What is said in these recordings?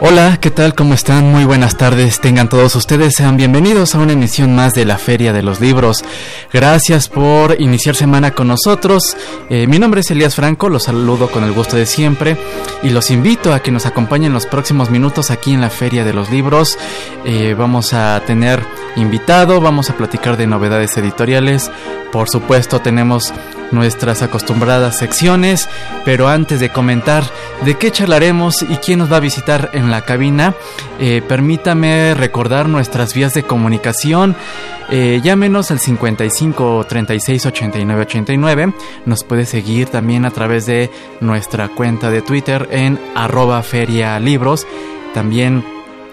Hola, ¿qué tal? ¿Cómo están? Muy buenas tardes. Tengan todos ustedes, sean bienvenidos a una emisión más de la Feria de los Libros. Gracias por iniciar semana con nosotros. Eh, mi nombre es Elías Franco, los saludo con el gusto de siempre y los invito a que nos acompañen los próximos minutos aquí en la Feria de los Libros. Eh, vamos a tener invitado, vamos a platicar de novedades editoriales. Por supuesto, tenemos nuestras acostumbradas secciones, pero antes de comentar de qué charlaremos y quién nos va a visitar en la cabina, eh, permítame recordar nuestras vías de comunicación. Eh, llámenos al 55 36 89 89. Nos puede seguir también a través de nuestra cuenta de Twitter en arroba feria libros. También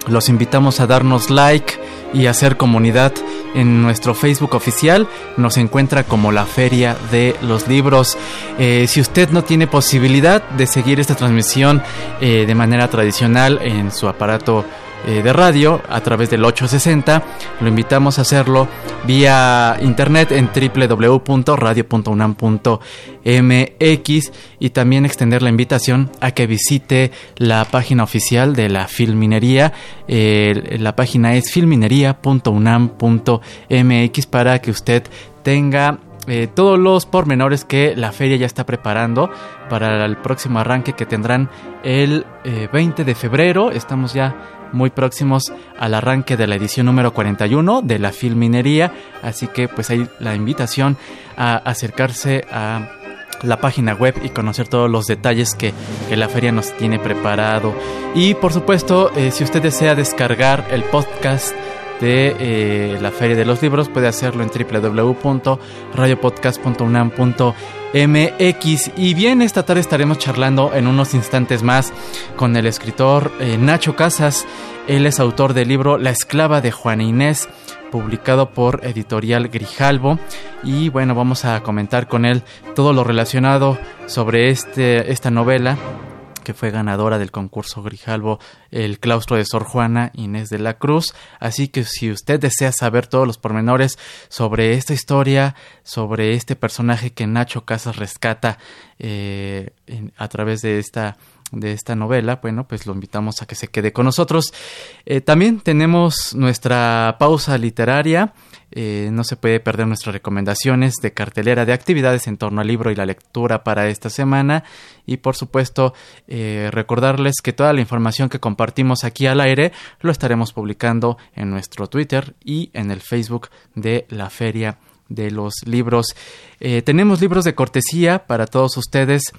los invitamos a darnos like y hacer comunidad en nuestro Facebook oficial. Nos encuentra como la Feria de los Libros. Eh, si usted no tiene posibilidad de seguir esta transmisión eh, de manera tradicional en su aparato eh, de radio a través del 860. Lo invitamos a hacerlo vía internet en www.radio.unam.mx y también extender la invitación a que visite la página oficial de la Filminería. la página es filminería.unam.mx para que usted tenga eh, todos los pormenores que la feria ya está preparando para el próximo arranque que tendrán el 20 de febrero. Estamos ya muy próximos al arranque de la edición número 41 de la Filminería, así que pues hay la invitación a acercarse a la página web y conocer todos los detalles que, la feria nos tiene preparado. Y por supuesto, eh, si usted desea descargar el podcast de eh, la Feria de los Libros. Puede hacerlo en www.radiopodcast.unam.mx y bien esta tarde estaremos charlando en unos instantes más con el escritor eh, Nacho Casas. Él es autor del libro La esclava de Juana Inés publicado por editorial Grijalvo y bueno vamos a comentar con él todo lo relacionado sobre este, esta novela que fue ganadora del concurso Grijalvo, el claustro de Sor Juana Inés de la Cruz. Así que si usted desea saber todos los pormenores sobre esta historia, sobre este personaje que Nacho Casas rescata eh, a través de esta de esta novela, bueno, pues lo invitamos a que se quede con nosotros. Eh, también tenemos nuestra pausa literaria. Eh, no se puede perder nuestras recomendaciones de cartelera de actividades en torno al libro y la lectura para esta semana. Y por supuesto, eh, recordarles que toda la información que compartimos aquí al aire lo estaremos publicando en nuestro Twitter y en el Facebook de la Feria de los Libros. tenemos libros de cortesía para todos ustedes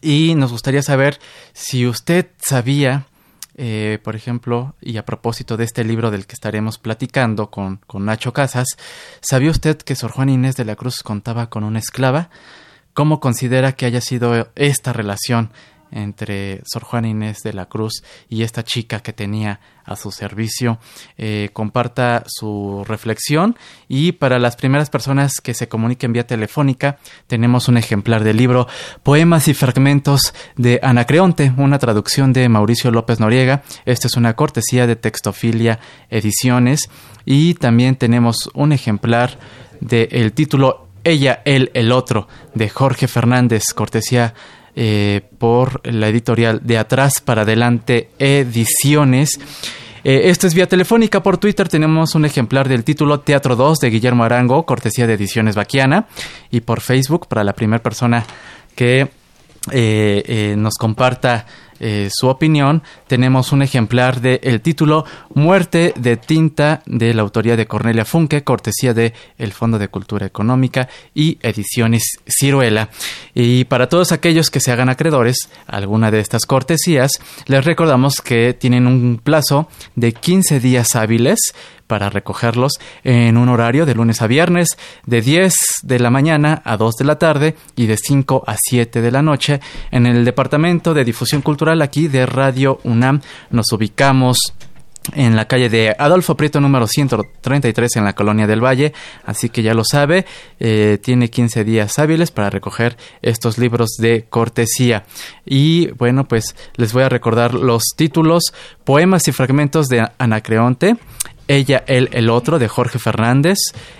y nos gustaría saber si usted sabía, eh, por ejemplo, y a propósito de este libro del que estaremos platicando con, con Nacho Casas, ¿sabía usted que Sor Juan Inés de la Cruz contaba con una esclava? ¿Cómo considera que haya sido esta relación entre Sor Juana Inés de la Cruz y esta chica que tenía a su servicio. Eh, comparta su reflexión y para las primeras personas que se comuniquen vía telefónica tenemos un ejemplar del libro Poemas y Fragmentos de Anacreonte, una traducción de Mauricio López Noriega. Esta es una cortesía de Textofilia Ediciones y también tenemos un ejemplar del título Ella, él, el otro de Jorge Fernández, cortesía eh, por la editorial de Atrás para Adelante Ediciones. Eh, esto es vía telefónica. Por Twitter tenemos un ejemplar del título Teatro 2 de Guillermo Arango, cortesía de Ediciones Baquiana. Y por Facebook, para la primera persona que eh, nos comparta eh, su opinión, tenemos un ejemplar de el título Muerte de tinta de la autoría de Cornelia Funke, cortesía de el Fondo de Cultura Económica y Ediciones Ciruela. Y para todos aquellos que se hagan acreedores alguna de estas cortesías, les recordamos que tienen un plazo de 15 días hábiles para recogerlos en un horario de lunes a viernes de 10 de la mañana a 2 de la tarde y de 5 a 7 de la noche en el Departamento de Difusión Cultural aquí de Radio UNAM. Nos ubicamos en la calle de Adolfo Prieto número 133 en la colonia del Valle, así que ya lo sabe, eh, tiene 15 días hábiles para recoger estos libros de cortesía. Y bueno, pues les voy a recordar los títulos, poemas y fragmentos de Anacreonte, ella, él, el otro, de Jorge Fernández,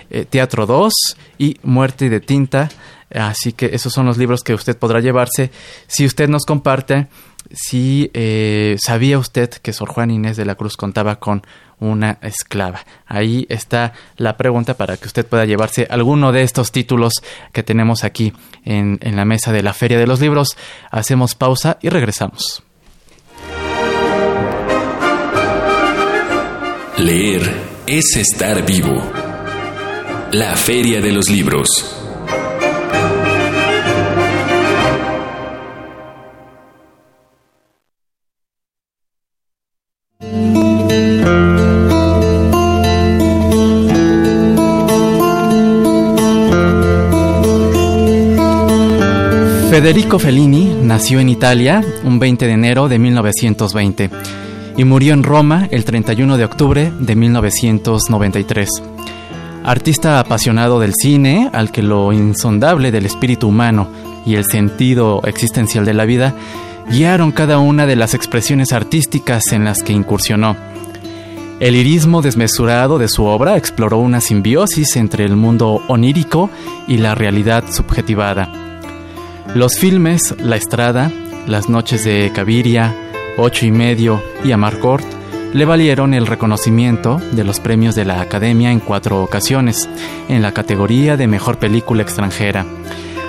eh, Teatro 2 y Muerte de Tinta. Así que esos son los libros que usted podrá llevarse si usted nos comparte si eh, sabía usted que Sor Juan Inés de la Cruz contaba con una esclava. Ahí está la pregunta para que usted pueda llevarse alguno de estos títulos que tenemos aquí en, en la mesa de la Feria de los Libros. Hacemos pausa y regresamos. Leer es estar vivo. La Feria de los Libros. Federico Fellini nació en Italia un 20 de enero de 1920 y murió en Roma el 31 de octubre de 1993. Artista apasionado del cine, al que lo insondable del espíritu humano y el sentido existencial de la vida guiaron cada una de las expresiones artísticas en las que incursionó. El irismo desmesurado de su obra exploró una simbiosis entre el mundo onírico y la realidad subjetivada. Los filmes La Estrada, Las Noches de Caviria, Ocho y Medio y Amarcord le valieron el reconocimiento de los premios de la Academia en cuatro ocasiones, en la categoría de Mejor Película Extranjera.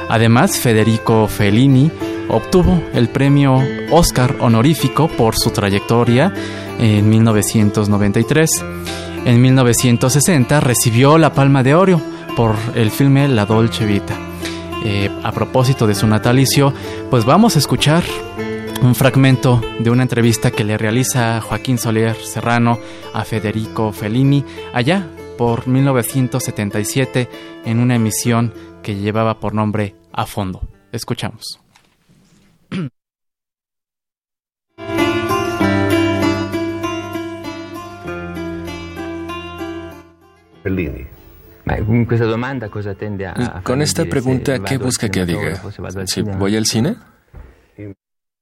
Además, Federico Fellini obtuvo el premio Oscar honorífico por su trayectoria en 1993. En 1960 recibió la Palma de Oro por el filme La Dolce Vita. Eh, a propósito de su natalicio, pues vamos a escuchar un fragmento de una entrevista que le realiza Joaquín Soler Serrano a Federico Fellini allá por 1977 en una emisión que llevaba por nombre A Fondo. Escuchamos. Fellini. Con esta pregunta, ¿qué busca que diga? ¿Si voy al cine?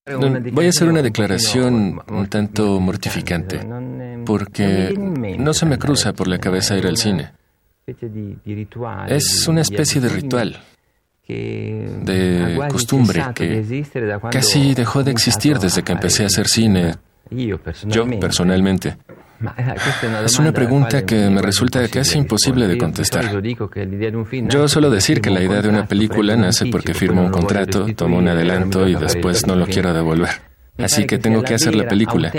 Voy a hacer una declaración un tanto mortificante, porque no se me cruza por la cabeza ir al cine. Es una especie de ritual, de costumbre que casi dejó de existir desde que empecé a hacer cine, yo personalmente. Es una pregunta que me resulta casi imposible de contestar. Yo suelo decir que la idea de una película nace porque firmo un contrato, tomo un adelanto y después no lo quiero devolver. Así que tengo que hacer la película.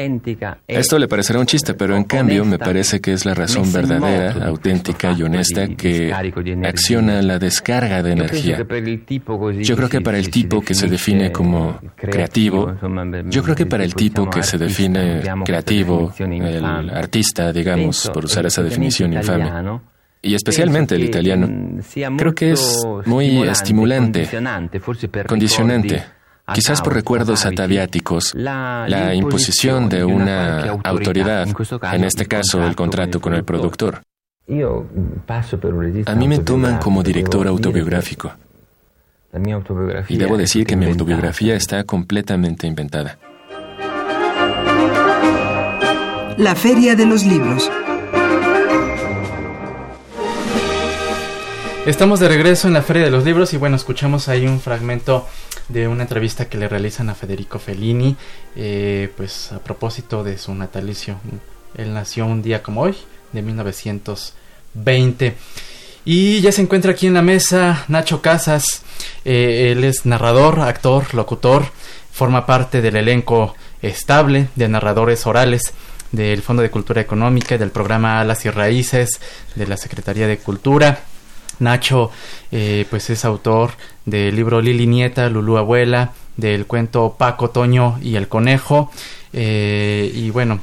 Esto le parecerá un chiste, pero en cambio me parece que es la razón verdadera, auténtica y honesta que acciona la descarga de energía. Yo creo que para el tipo que se define como creativo, yo creo que para el tipo que se define creativo, el artista, digamos, por usar esa definición infame, y especialmente el italiano, creo que es muy estimulante, condicionante quizás por recuerdos ataviáticos, la imposición de una autoridad, en este caso el contrato con el productor. A mí me toman como director autobiográfico. Y debo decir que mi autobiografía está completamente inventada. La Feria de los Libros. Estamos de regreso en la Feria de los Libros y bueno, escuchamos ahí un fragmento de una entrevista que le realizan a Federico Fellini, eh, pues a propósito de su natalicio. Él nació un día como hoy, de 1920. Y ya se encuentra aquí en la mesa Nacho Casas. Eh, él es narrador, actor, locutor. Forma parte del elenco estable de narradores orales del Fondo de Cultura Económica, del programa Alas y Raíces, de la Secretaría de Cultura. Nacho, eh, pues es autor del libro Lili Nieta, Lulú Abuela, del cuento Paco Toño y el Conejo. Eh, y bueno,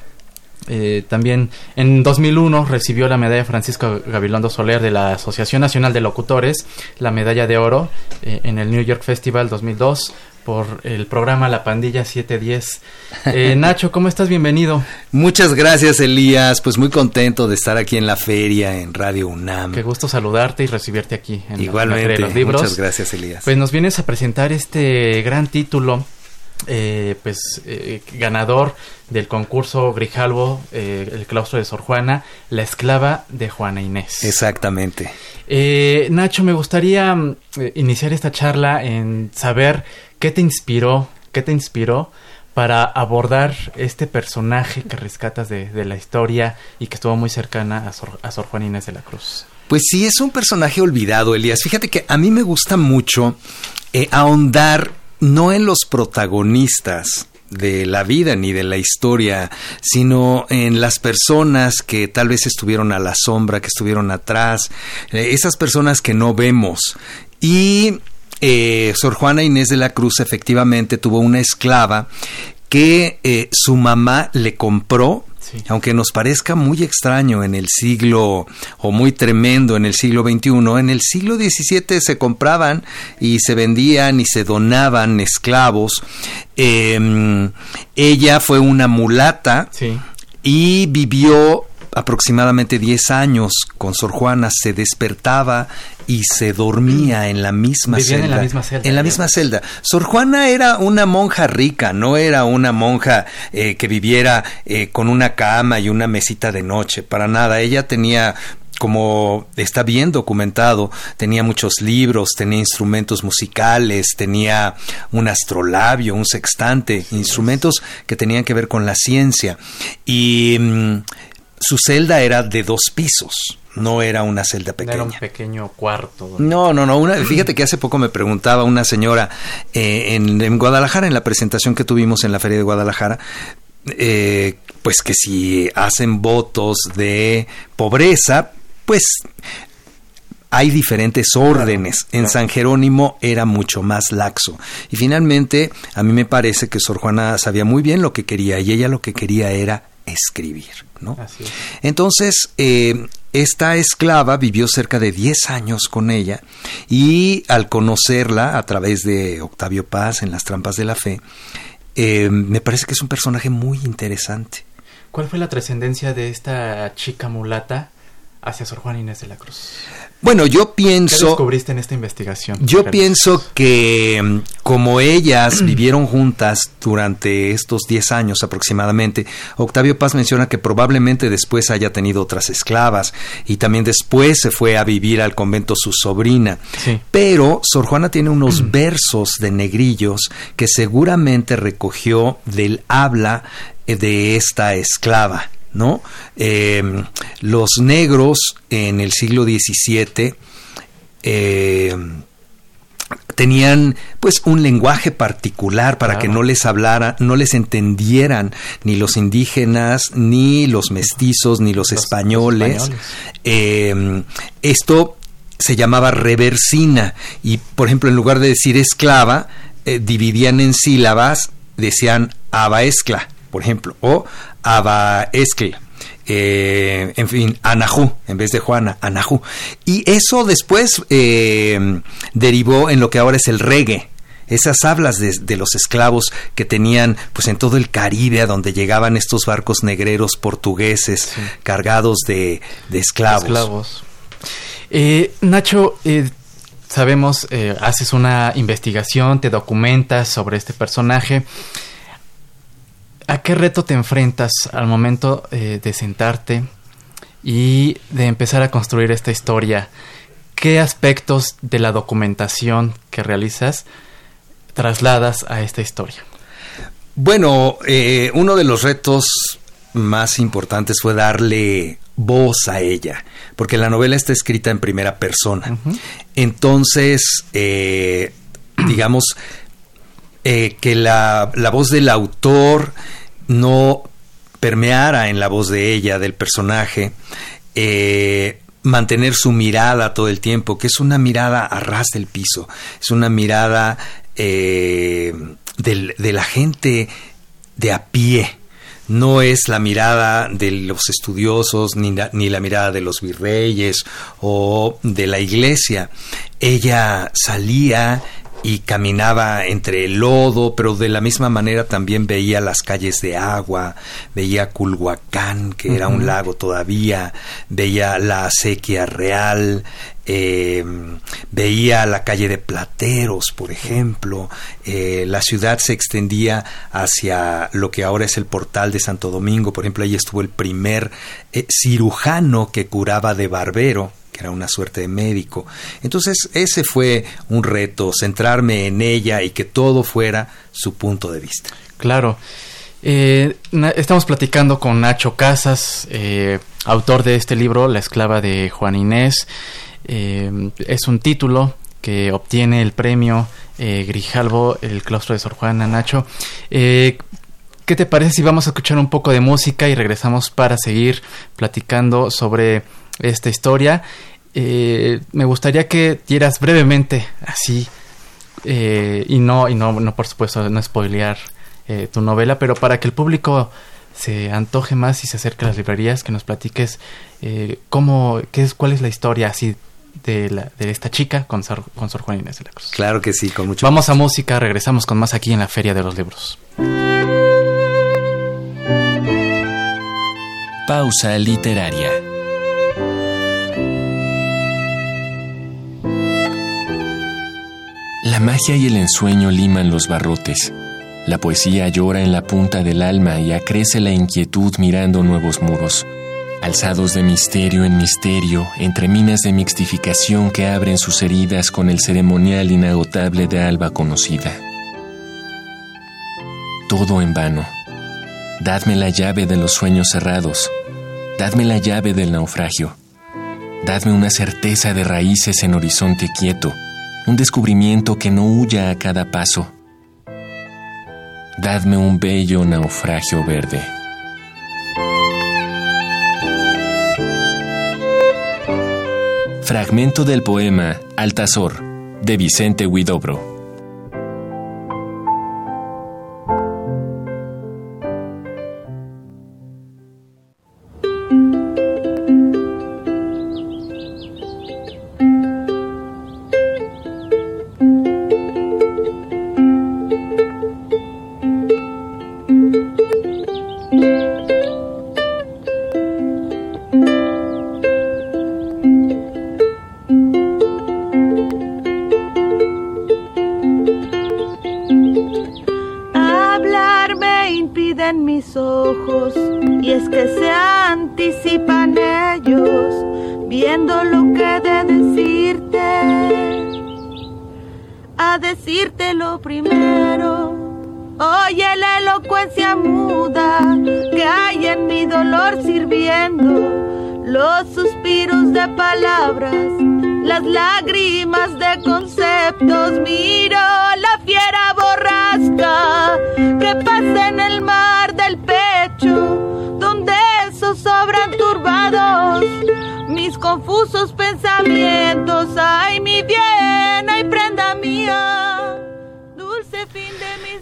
eh, también en 2001 recibió la medalla Francisco Gabilondo Soler de la Asociación Nacional de Locutores, la medalla de oro en el New York Festival 2002 por el programa La Pandilla 710. Eh, Nacho, ¿cómo estás? Bienvenido. Muchas gracias, Elías. Pues muy contento de estar aquí en la feria, en Radio UNAM. Qué gusto saludarte y recibirte aquí en Igualmente, la, los Libros. Muchas gracias, Elías. Pues nos vienes a presentar este gran título eh, pues eh, ganador del concurso Grijalvo, eh, el claustro de Sor Juana, la esclava de Juana Inés. Exactamente. Nacho, me gustaría mm, iniciar esta charla en saber qué te inspiró, qué te inspiró para abordar este personaje que rescatas de, la historia y que estuvo muy cercana a Sor, a Sor Juana Inés de la Cruz. Pues sí, es un personaje olvidado, Elías. Fíjate que a mí me gusta mucho ahondar no en los protagonistas de la vida ni de la historia, sino en las personas que tal vez estuvieron a la sombra, que estuvieron atrás, eh, esas personas que no vemos. Y eh, Sor Juana Inés de la Cruz efectivamente tuvo una esclava que eh, su mamá le compró aunque nos parezca muy extraño en el siglo o muy tremendo en el siglo XXI, en el siglo XVII se compraban y se vendían y se donaban esclavos. Em, ella fue una mulata y vivió aproximadamente 10 años con Sor Juana, se despertaba y se dormía en la misma celda. En la misma celda. En la misma celda. Sor Juana era una monja rica, no era una monja eh, que viviera eh, con una cama y una mesita de noche, para nada. Ella tenía como está bien documentado, tenía muchos libros, tenía instrumentos musicales, tenía un astrolabio, un sextante, instrumentos que tenían que ver con la ciencia. Y mm, su celda era de dos pisos. No era una celda pequeña. era un pequeño cuarto. No, no, no. fíjate que hace poco me preguntaba una señora eh, en, Guadalajara, en la presentación que tuvimos en la Feria de Guadalajara, eh, pues que si hacen votos de pobreza, pues hay diferentes órdenes. En San Jerónimo era mucho más laxo. Y finalmente, a mí me parece que Sor Juana sabía muy bien lo que quería y ella lo que quería era escribir. ¿no? Entonces, eh, esta esclava vivió cerca de 10 años con ella y al conocerla a través de Octavio Paz en Las Trampas de la Fe, eh, me parece que es un personaje muy interesante. ¿Cuál fue la trascendencia de esta chica mulata hacia Sor Juana Inés de la Cruz? Bueno, yo pienso... ¿Qué descubriste en esta investigación? Yo pienso que mm, como ellas vivieron juntas durante estos 10 años aproximadamente, Octavio Paz menciona que probablemente después haya tenido otras esclavas y también después se fue a vivir al convento su sobrina. Pero Sor Juana tiene unos versos de negrillos que seguramente recogió del habla eh, de esta esclava. ¿No? Em, los negros en el siglo XVII em, tenían pues un lenguaje particular para que no les hablara, no les entendieran ni los indígenas, ni los mestizos, ni los, españoles. Em, esto se llamaba reversina y por ejemplo en lugar de decir esclava, eh, dividían en sílabas, decían abaescla, por ejemplo, o Abaescle. Eh, en fin, Anahu, en vez de Juana, Anahu. Y eso después eh, derivó en lo que ahora es el reggae. Esas hablas de, los esclavos que tenían pues en todo el Caribe a donde llegaban estos barcos negreros portugueses cargados de, esclavos. Eh, Nacho, sabemos, haces una investigación, te documentas sobre este personaje. ¿A qué reto te enfrentas al momento eh, de sentarte y de empezar a construir esta historia? ¿Qué aspectos de la documentación que realizas trasladas a esta historia? Bueno, eh, uno de los retos más importantes fue darle voz a ella, porque la novela está escrita en primera persona. Entonces, eh, digamos, que la, la, voz del autor no permeara en la voz de ella, del personaje, eh, mantener su mirada todo el tiempo, que es una mirada a ras del piso, es una mirada eh, de la gente de a pie, no es la mirada de los estudiosos ni ni la, mirada de los virreyes o de la iglesia. Ella salía y caminaba entre el lodo, pero de la misma manera también veía las calles de agua, veía Culhuacán, que era un lago todavía, veía la acequia real, eh, veía la calle de Plateros, por ejemplo, eh, la ciudad se extendía hacia lo que ahora es el portal de Santo Domingo, por ejemplo, ahí estuvo el primer eh, cirujano que curaba de barbero, era una suerte de médico. Entonces ese fue un reto, centrarme en ella y que todo fuera su punto de vista. Claro. Eh, estamos platicando con Nacho Casas, eh, autor de este libro, La esclava de Juan Inés. Eh, es un título que obtiene el premio Grijalvo, el claustro de Sor Juana Nacho. ¿Qué te parece si vamos a escuchar un poco de música y regresamos para seguir platicando sobre esta historia. Eh, me gustaría que dieras brevemente, así, eh, y no, y no, no, por supuesto, no spoilear eh, tu novela, pero para que el público se antoje más y se acerque a las librerías, que nos platiques cómo, qué es, cuál es la historia así de, la, de esta chica con Sor, con Sor Juan Inés de la Cruz. Claro que sí, con mucho Vamos a música, regresamos con más aquí en la Feria de los Libros. Pausa literaria. La magia y el ensueño liman los barrotes. La poesía llora en la punta del alma y acrece la inquietud mirando nuevos muros, alzados de misterio en misterio, entre minas de mixtificación que abren sus heridas con el ceremonial inagotable de alba conocida. Todo en vano. Dadme la llave de los sueños cerrados. Dadme la llave del naufragio. Dadme una certeza de raíces en horizonte quieto un descubrimiento que no huya a cada paso. Dadme un bello naufragio verde. Fragmento del poema Altazor de Vicente Huidobro. Oye la elocuencia muda que hay en mi dolor sirviendo, los suspiros de palabras, las lágrimas de conceptos, miro la fiera borrasca que pasa en el mar del pecho, donde esos sobran turbados mis confusos pensamientos, ay mi bien, ay prenda mía.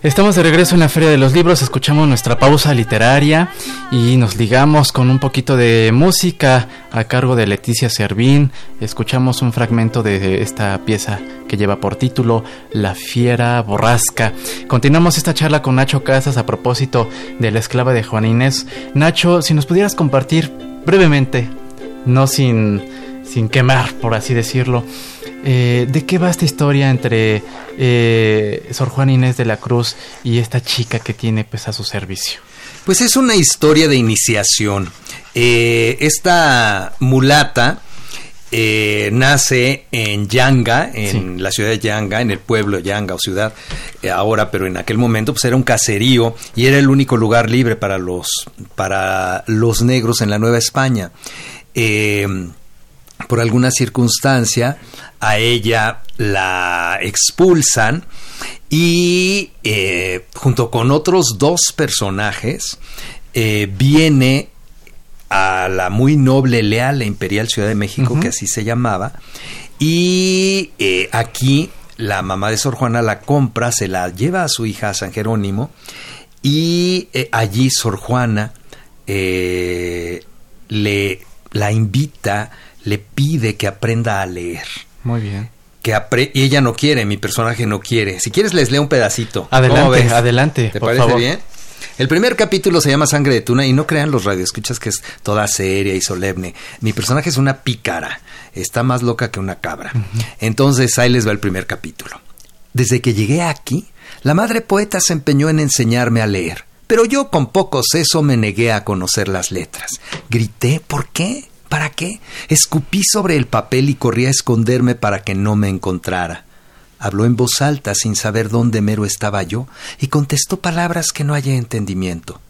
Estamos de regreso en la Feria de los Libros, escuchamos nuestra pausa literaria y nos ligamos con un poquito de música a cargo de Leticia Servín. Escuchamos un fragmento de esta pieza que lleva por título La Fiera Borrasca. Continuamos esta charla con Nacho Casas a propósito de la esclava de Juan Inés. Nacho, si nos pudieras compartir brevemente, no sin, sin quemar, por así decirlo, eh, ¿De qué va esta historia entre eh, Sor Juan Inés de la Cruz y esta chica que tiene pues a su servicio? Pues es una historia de iniciación. Eh, esta mulata nace en Yanga, en la ciudad de Yanga, en el pueblo de Yanga o ciudad, ahora, pero en aquel momento pues era un caserío y era el único lugar libre para los, para los negros en la Nueva España. Por alguna circunstancia, a ella la expulsan y eh, junto con otros dos personajes eh, viene a la muy noble, leal e imperial Ciudad de México, que así se llamaba, y eh, aquí la mamá de Sor Juana la compra, se la lleva a su hija a San Jerónimo, y allí Sor Juana le la invita, le pide que aprenda a leer. Muy bien. que y ella no quiere, mi personaje no quiere. Si quieres les leo un pedacito. Adelante, adelante. ¿Te parece bien? El primer capítulo se llama Sangre de Tuna y no crean los radioescuchas que es toda seria y solemne. Mi personaje es una pícara, está más loca que una cabra. Entonces ahí les va el primer capítulo. Desde que llegué aquí, la madre poeta se empeñó en enseñarme a leer, pero yo con poco seso me negué a conocer las letras. Grité, ¿por qué? ¿Para qué? Escupí sobre el papel y corrí a esconderme para que no me encontrara. Habló en voz alta sin saber dónde mero estaba yo y contestó palabras que no hallé entendimiento.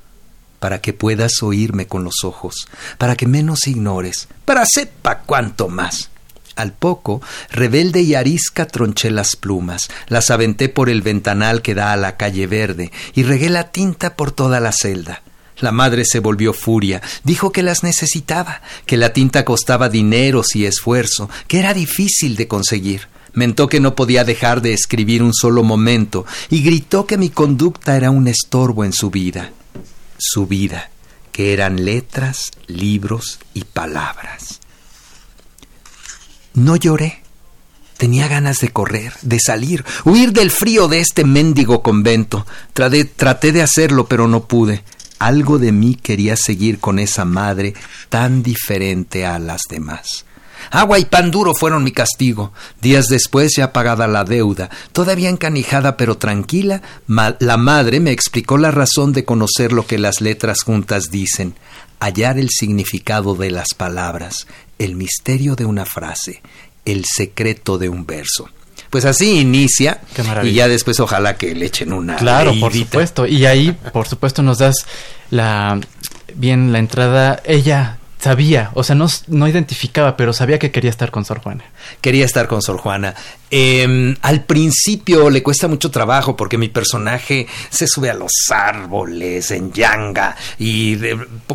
Para que puedas oírme con los ojos, para que menos ignores, para sepa cuánto más. Al poco, rebelde y arisca tronché las plumas, las aventé por el ventanal que da a la calle verde y regué la tinta por toda la celda. La madre se volvió furia, dijo que las necesitaba, que la tinta costaba dineros y esfuerzo, que era difícil de conseguir. Mentó que no podía dejar de escribir un solo momento y gritó que mi conducta era un estorbo en su vida. Su vida, que eran letras, libros y palabras. No lloré. Tenía ganas de correr, de salir, huir del frío de este mendigo convento. Traté, traté, de hacerlo, pero no pude. Algo de mí quería seguir con esa madre tan diferente a las demás. Agua y pan duro fueron mi castigo. Días después, ya pagada la deuda, todavía encanijada pero tranquila, la madre me explicó la razón de conocer lo que las letras juntas dicen, hallar el significado de las palabras, el misterio de una frase, el secreto de un verso. Pues así inicia y ya después ojalá que le echen una. Claro, por supuesto. Y ahí, por supuesto, nos das la bien la entrada. Ella sabía, o sea, no, no identificaba, pero sabía que quería estar con Sor Juana. Quería estar con Sor Juana. Em, al principio le cuesta mucho trabajo porque mi personaje se sube a los árboles en Yanga y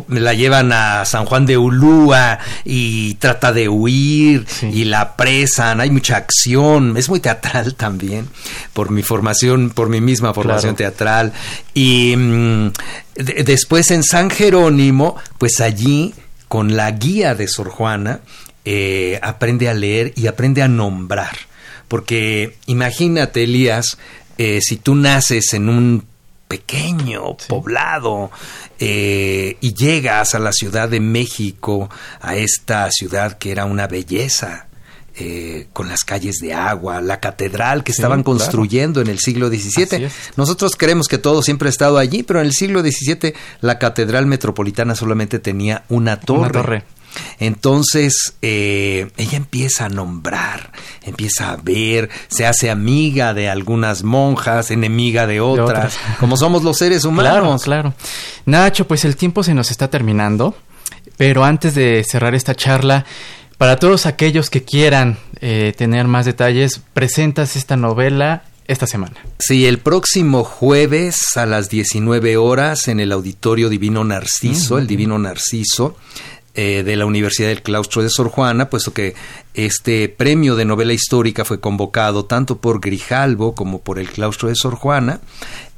la llevan a San Juan de Ulúa y trata de huir y la apresan. Hay mucha acción. Es muy teatral también por mi formación, por mi misma formación teatral. Y mm, después en San Jerónimo, pues allí con la guía de Sor Juana, eh, aprende a leer y aprende a nombrar. Porque imagínate, Elías, eh, si tú naces en un pequeño poblado eh, y llegas a la Ciudad de México, a esta ciudad que era una belleza, con las calles de agua, la catedral que estaban construyendo en el siglo XVII. Nosotros creemos que todo siempre ha estado allí, pero en el siglo XVII la catedral metropolitana solamente tenía una torre. Una torre. Entonces eh, ella empieza a nombrar, empieza a ver, se hace amiga de algunas monjas, enemiga de otras, como somos los seres humanos. Claro, claro. Nacho, pues el tiempo se nos está terminando, pero antes de cerrar esta charla, para todos aquellos que quieran eh, tener más detalles, presentas esta novela esta semana. Sí, el próximo jueves a las 19 horas en el Auditorio Divino Narciso, el Divino Narciso. Eh, de la Universidad del Claustro de Sor Juana, puesto que este premio de novela histórica fue convocado tanto por Grijalvo como por el Claustro de Sor Juana.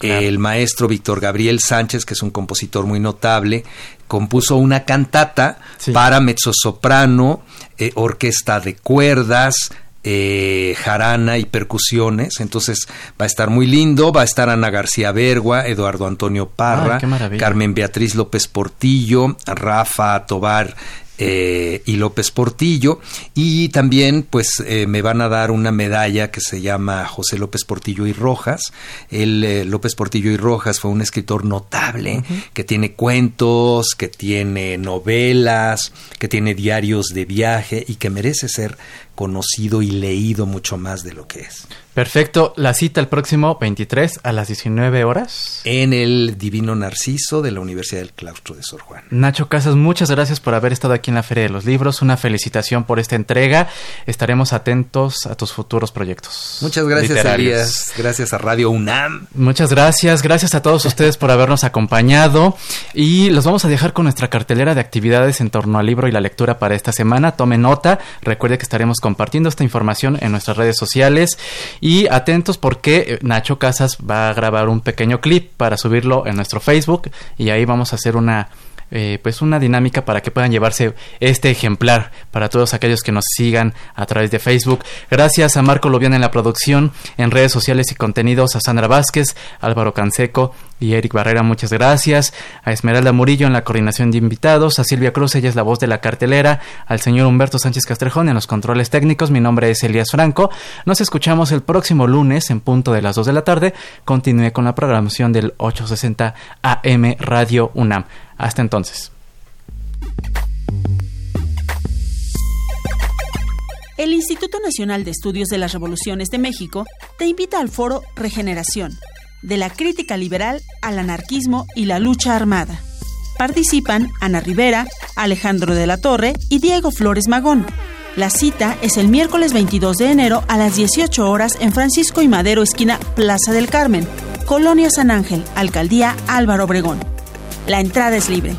El maestro Víctor Gabriel Sánchez, que es un compositor muy notable, compuso una cantata para mezzosoprano, eh, orquesta de cuerdas, eh, jarana y percusiones. Entonces va a estar muy lindo. Va a estar Ana García Bergua, Eduardo Antonio Parra, Carmen Beatriz López Portillo, Rafa Tobar eh, y López Portillo y también pues eh, me van a dar una medalla que se llama José López Portillo y Rojas. El eh, López Portillo y Rojas fue un escritor notable que tiene cuentos, que tiene novelas, que tiene diarios de viaje y que merece ser conocido y leído mucho más de lo que es. Perfecto, la cita el próximo 23 a las 19 horas. En el Divino Narciso de la Universidad del Claustro de Sor Juan. Nacho Casas, muchas gracias por haber estado aquí en la Feria de los Libros. Una felicitación por esta entrega. Estaremos atentos a tus futuros proyectos. Muchas gracias, Elías. Gracias a Radio UNAM. Muchas gracias. Gracias a todos ustedes por habernos acompañado. Y los vamos a dejar con nuestra cartelera de actividades en torno al libro y la lectura para esta semana. Tome nota. Recuerde que estaremos compartiendo esta información en nuestras redes sociales y atentos porque eh, Nacho Casas va a grabar un pequeño clip para subirlo en nuestro Facebook y ahí vamos a hacer una eh, pues una dinámica para que puedan llevarse este ejemplar para todos aquellos que nos sigan a través de Facebook. Gracias a Marco Lobián en la producción, en redes sociales y contenidos, a Sandra Vázquez, Álvaro Canseco y Eric Barrera, muchas gracias. A Esmeralda Murillo en la coordinación de invitados, a Silvia Cruz, ella es la voz de la cartelera, al señor Humberto Sánchez Castrejón en los controles técnicos. Mi nombre es Elías Franco. Nos escuchamos el próximo lunes en punto de las 2 de la tarde. Continúe con la programación del 860 AM Radio UNAM. Hasta entonces. El Instituto Nacional de Estudios de las Revoluciones de México te invita al foro Regeneración, de la crítica liberal al anarquismo y la lucha armada. Participan Ana Rivera, Alejandro de la Torre y Diego Flores Magón. La cita es el miércoles 22 de enero a las 18 horas en Francisco y Madero, esquina Plaza del Carmen, Colonia San Ángel, Alcaldía Álvaro Obregón. La entrada es libre.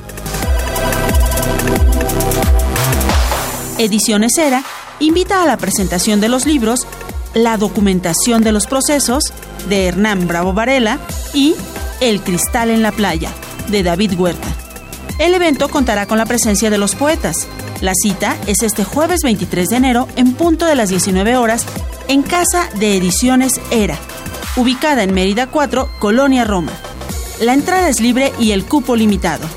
Ediciones Era invita a la presentación de los libros La documentación de los procesos de Hernán Bravo Varela y El cristal en la playa de David Huerta. El evento contará con la presencia de los poetas. La cita es este jueves 23 de enero en punto de las 19 horas en Casa de Ediciones Era, ubicada en Mérida 4, Colonia Roma. La entrada es libre y el cupo limitado.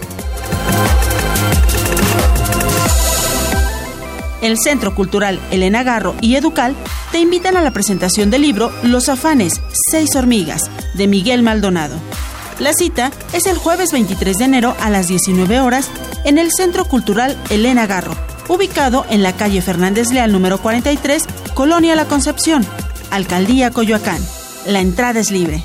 El Centro Cultural Elena Garro y Educal te invitan a la presentación del libro Los afanes, seis hormigas, de Miguel Maldonado. La cita es el jueves 23 de enero a las 19 horas en el Centro Cultural Elena Garro, ubicado en la calle Fernández Leal número 43, Colonia La Concepción, Alcaldía Coyoacán. La entrada es libre.